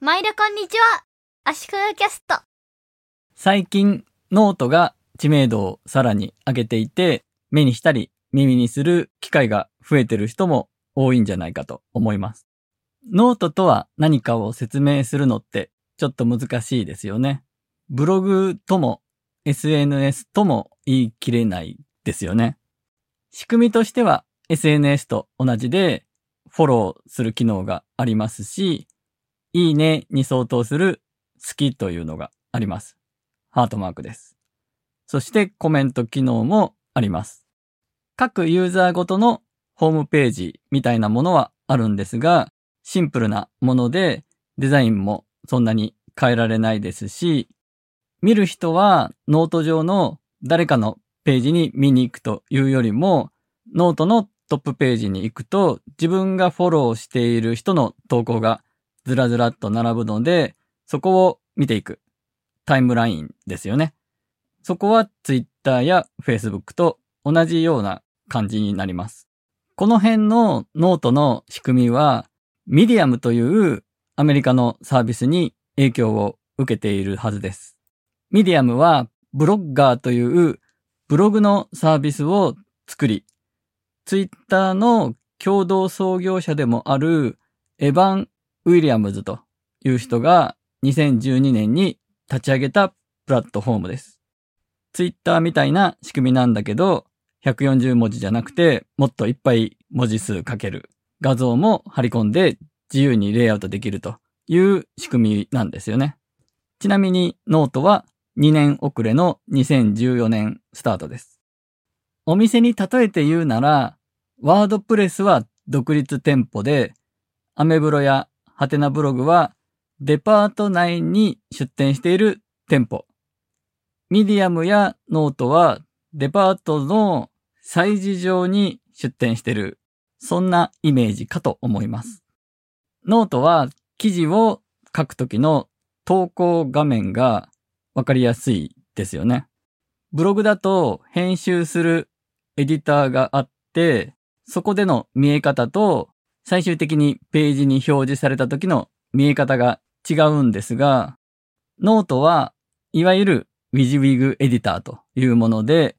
毎度こんにちは。足利キャスト。最近、ノートが知名度をさらに上げていて、目にしたり耳にする機会が増えてる人も多いんじゃないかと思います。ノートとは何かを説明するのってちょっと難しいですよね。ブログとも SNS とも言い切れないですよね。仕組みとしては SNS と同じでフォローする機能がありますし、いいねに相当する好きというのがあります。ハートマークです。そしてコメント機能もあります。各ユーザーごとのホームページみたいなものはあるんですが、シンプルなものでデザインもそんなに変えられないですし、見る人はノート上の誰かのページに見に行くというよりも、ノートのトップページに行くと自分がフォローしている人の投稿がずらずらっと並ぶので、そこを見ていくタイムラインですよね。そこは Twitter や Facebook と同じような感じになります。この辺のノートの仕組みは、ミディアムというアメリカのサービスに影響を受けているはずです。ミディアムは Blogger というブログのサービスを作り、Twitter の共同創業者でもあるエヴァン・ウィリアムズという人が2012年に立ち上げたプラットフォームです。Twitter みたいな仕組みなんだけど、140文字じゃなくて、もっといっぱい文字数書ける。画像も貼り込んで自由にレイアウトできるという仕組みなんですよね。ちなみにノートは2年遅れの2014年スタートです。お店に例えて言うなら、 WordPress は独立店舗で、アメブロやはてなブログはデパート内に出店している店舗。ミディアムやノートはデパートの催事場に出店している。そんなイメージかと思います。ノートは記事を書くときの投稿画面がわかりやすいですよね。ブログだと編集するエディターがあって、そこでの見え方と最終的にページに表示された時の見え方が違うんですが、ノートはいわゆる WYSIWYG エディターというもので、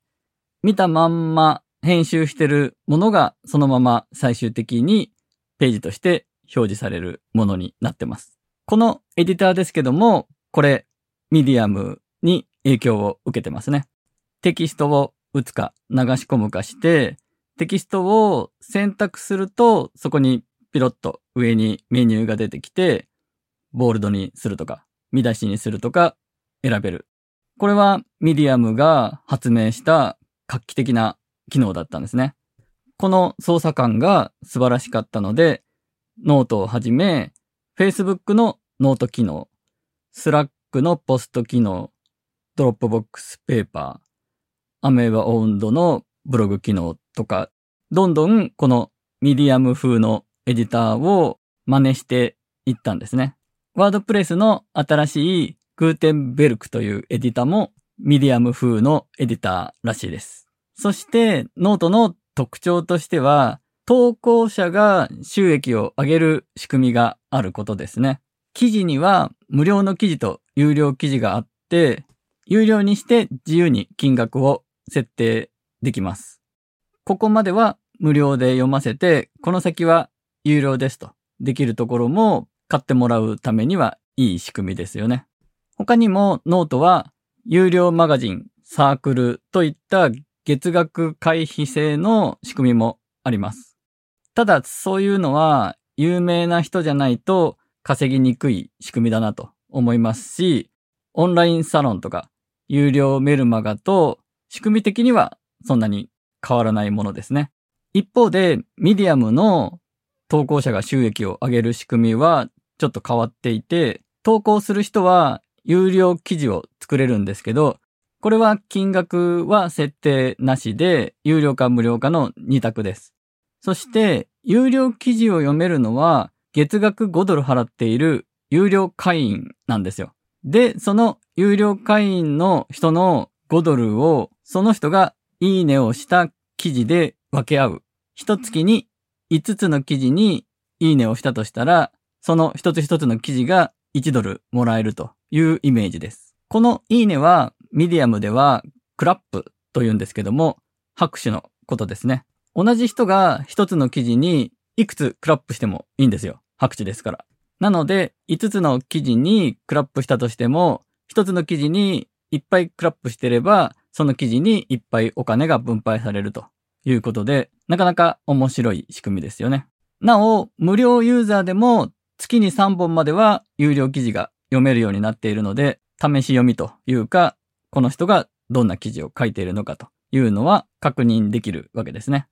見たまんま編集してるものがそのまま最終的にページとして表示されるものになってます。このエディターですけども、これ、ミディアムに影響を受けてますね。テキストを打つか流し込むかして、テキストを選択すると、そこにピロッと上にメニューが出てきて、ボールドにするとか、見出しにするとか選べる。これはミディアムが発明した画期的な機能だったんですね。この操作感が素晴らしかったので、ノートをはじめ、Facebook のノート機能、Slack のポスト機能、Dropbox Paper、 Ameba Ownd のブログ機能とか、どんどんこのミディアム風のエディターを真似していったんですね。 WordPress の新しい Gutenberg というエディターもミディアム風のエディターらしいです。そしてノートの特徴としては、投稿者が収益を上げる仕組みがあることですね。記事には無料の記事と有料記事があって、有料にして自由に金額を設定できます。ここまでは無料で読ませて、この先は有料ですとできるところも買ってもらうためにはいい仕組みですよね。他にもノートは有料マガジン、サークルといった月額会費制の仕組みもあります。ただそういうのは有名な人じゃないと稼ぎにくい仕組みだなと思いますし、オンラインサロンとか有料メルマガと仕組み的にはそんなに変わらないものですね。一方で、ミディアムの投稿者が収益を上げる仕組みはちょっと変わっていて、投稿する人は有料記事を作れるんですけど、これは金額は設定なしで、有料か無料かの2択です。そして、有料記事を読めるのは、月額5ドル払っている有料会員なんですよ。で、その有料会員の人の5ドルを、その人がいいねをした記事で分け合う。一月に5つの記事にいいねをしたとしたら、その一つ一つの記事が1ドルもらえるというイメージです。このいいねは、ミディアムではクラップと言うんですけども、拍手のことですね。同じ人が一つの記事にいくつクラップしてもいいんですよ。拍手ですから。なので、5つの記事にクラップしたとしても、1つの記事にいっぱいクラップしてれば、その記事にいっぱいお金が分配されるということで、なかなか面白い仕組みですよね。なお、無料ユーザーでも月に3本までは有料記事が読めるようになっているので、試し読みというか、この人がどんな記事を書いているのかというのは確認できるわけですね。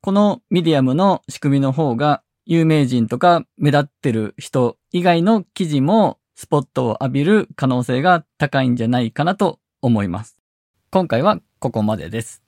このミディアムの仕組みの方が有名人とか目立ってる人以外の記事もスポットを浴びる可能性が高いんじゃないかなと思います。今回はここまでです。